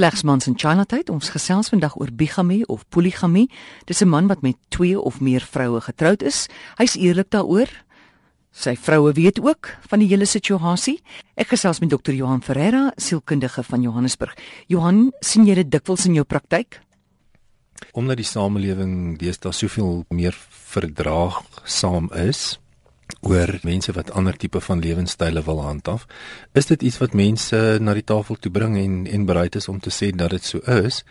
slegs mans in Chinatown. Ons gesels vandag oor bigamie of poligamie. Dis 'n man wat met 2 of meer vroue getroud is. Hy's eerlik daaroor. Sy vroue weet ook van die hele situasie. Ek gesels met Dr. Johan Ferreira, sielkundige van Johannesburg. Johan, sien jy dit dikwels in jou praktyk? Omdat die samelewing deesdae soveel meer verdraagsaam is, oor mense wat ander tipe van lewenstyle wil handhaaf. Is dit iets wat mense na die tafel toe bring en en bereid is om te sê dat dit so is?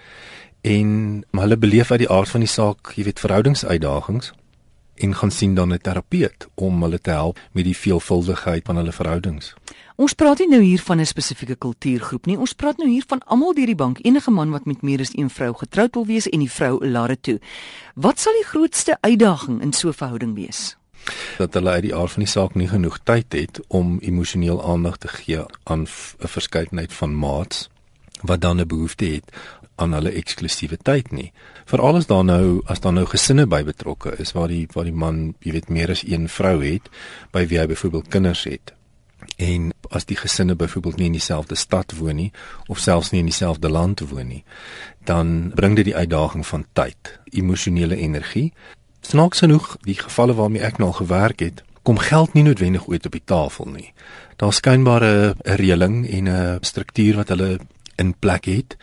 En hulle beleef uit die aard van die saak, jy weet, verhoudingsuitdagings en gaan sien dan 'n terapeut om hulle te help met die veelvuldigheid van hulle verhoudings. Ons praat nie nou hier van 'n spesifieke kultuurgroep nie. Ons praat nou hier van almal deur die bank, enige man wat met meer as een vrou getroud wil wees en die vrou laat dit toe. Wat sal die grootste uitdaging in so 'n verhouding wees? Dat hulle uit die aard van die saak nie genoeg tyd het om emosioneel aandag te gee aan 'n verskeidenheid van maats wat dan 'n behoefte het aan hulle eksklusiewe tyd nie. Veral as daar nou as daar nou gesinne by betrokke is waar die waar die man, jy weet, meer as een vrou het by wie hy byvoorbeeld kinders het. En as die gesinne byvoorbeeld nie in dieselfde stad woon nie of selfs nie in dieselfde land woon nie, dan bring dit die uitdaging van tyd, emosionele energie Snaaks genoeg, die gevalle waarmee ek nou al gewerk het, kom geld nie noodwendig ooit op die tafel nie. Daar skynbaar 'n reëling en 'n struktuur wat hulle in plek het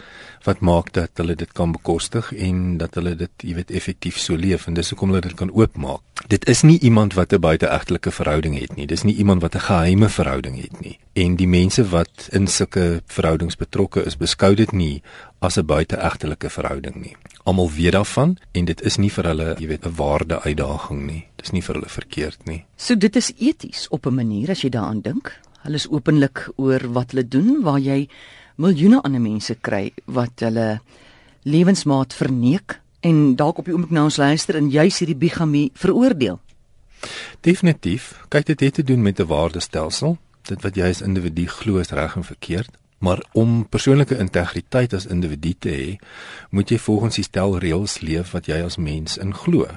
wat maak dat hulle dit kan bekostig en dat hulle dit, jy weet, effektief so leef en dis hoekom hulle dit kan oopmaak. Dit is nie iemand wat 'n buiteegtelike verhouding het nie. Dis nie iemand wat 'n geheime verhouding het nie. En die mense wat in sulke verhoudings betrokke is, beskou dit nie as 'n buiteegtelike verhouding nie. Almal weet daarvan en dit is nie vir hulle, jy weet, 'n waarde uitdaging nie. Dis nie vir hulle verkeerd nie. So dit is eties op 'n manier as jy daaraan dink. Hulle is openlik oor wat hulle doen waar jy miljoene ander mense kry wat hulle lewensmaat verneek en dalk op die oomblik na ons luister en juis hierdie bigamie veroordeel. Definitief. Kyk dit het te doen met 'n waardestelsel. Dit wat jy as individu glo is reg en verkeerd. Maar om persoonlike integriteit as individu te hê, moet jy volgens die stel reëls leef wat jy as mens in glo.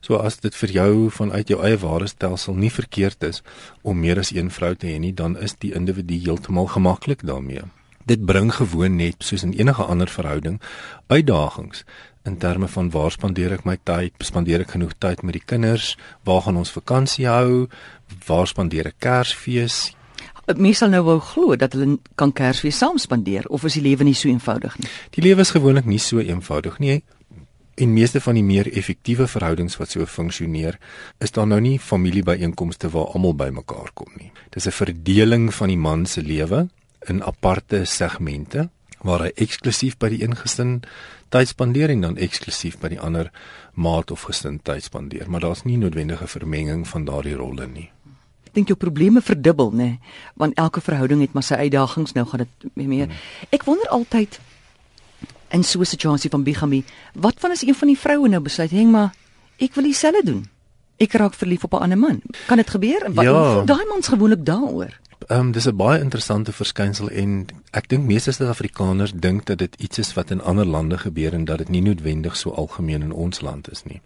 So as dit vir jou vanuit jou eie waardestelsel nie verkeerd is om meer as een vrou te hê nie, dan is die individu heeltemal gemaklik daarmee. Dit bring gewoon net soos in enige ander verhouding uitdagings in terme van waar spandeer ek my tyd, spandeer ek genoeg tyd met die kinders, waar gaan ons vakansie hou, waar spandeer ek Kersfees, mense sal nou wou glo dat hulle kan Kersfees saam spandeer of is die lewe nie so eenvoudig nie? Die lewe is gewoonlik nie so eenvoudig nie. En meeste van die meer effektiewe verhoudings wat so funksioneer, is daar nou nie familiebyeenkomste waar almal bymekaar kom nie. Dis 'n verdeling van die man se lewe in aparte segmente waar hy eksklusief by die een gesin tyd spandeer en dan eksklusief by die ander maat of gesin tyd spandeer, maar daar's nie noodwendige vermenging van daardie rolle nie. Dink jou probleme verdubbel nê nee? want elke verhouding het maar sy uitdagings. Nou gaan dit meer hmm. ek wonder altyd in so 'n situasie van bigamie wat van as een van die vroue nou besluit hang maar ek wil dieselfde doen. Ek raak verlief op 'n ander man. Kan dit gebeur? Wat ja. daai mans gewoonlik daaroor Ehm um, dis 'n baie interessante verskynsel en ek dink meeste Suid-Afrikaners dink dat dit iets is wat in ander lande gebeur en dat dit nie noodwendig so algemeen in ons land is nie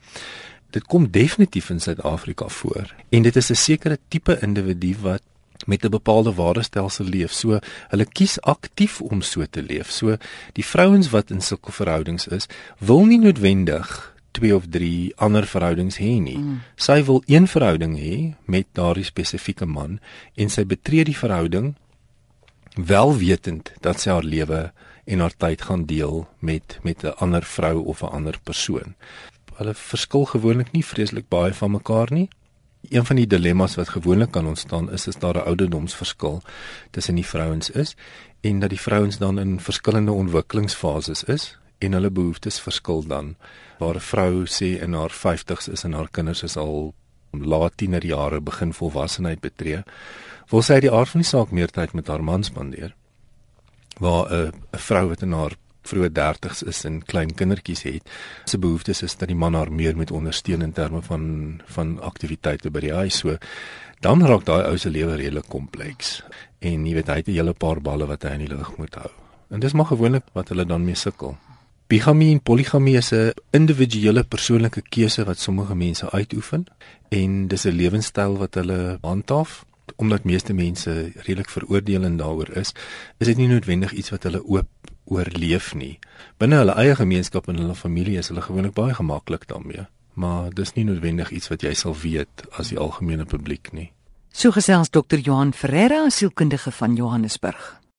dit kom definitief in Suid-Afrika voor en dit is 'n sekere tipe individu wat met 'n bepaalde waardestelsel leef. So hulle kies aktief om so te leef. So die vrouens wat in sulke verhoudings is, wil nie noodwendig twee of drie ander verhoudings hê nie. Mm. Sy wil een verhouding hê met daardie spesifieke man en sy betree die verhouding wel wetend dat sy haar lewe en haar tyd gaan deel met met 'n ander vrou of 'n ander persoon hulle verskil gewoonlik nie vreeslik baie van mekaar nie. Een van die dilemma's wat gewoonlik kan ontstaan is as daar 'n ouderdomsverskil tussen die vrouens is en dat die vrouens dan in verskillende ontwikkelingsfases is en hulle behoeftes verskil dan. Waar 'n vrou sê in haar 50's is en haar kinders is al laat tienerjare begin volwassenheid betree, wil sy die aard van die saak meer tyd met haar man spandeer. Waar 'n vrou wat in haar vroeë 30's is en klein kindertjies het, se behoeftes is dat die man haar meer moet ondersteun in terme van van aktiwiteite by die huis. So dan raak daai ou se lewe redelik kompleks. En jy weet hy het 'n hele paar balle wat hy in die lug moet hou. En dis maar gewoonlik wat hulle dan mee sukkel. Bigamie en poligamie is 'n individuele persoonlike keuse wat sommige mense uitoefen en dis 'n lewenstyl wat hulle handhaaf omdat meeste mense redelik veroordelend daaroor is, is dit nie noodwendig iets wat hulle oop oorleef nie. Binne hulle eie gemeenskap en hulle familie is hulle gewoonlik baie gemaklik daarmee, maar dis nie noodwendig iets wat jy sal weet as die algemene publiek nie. So gesels Dr. Johan Ferreira, sielkundige van Johannesburg.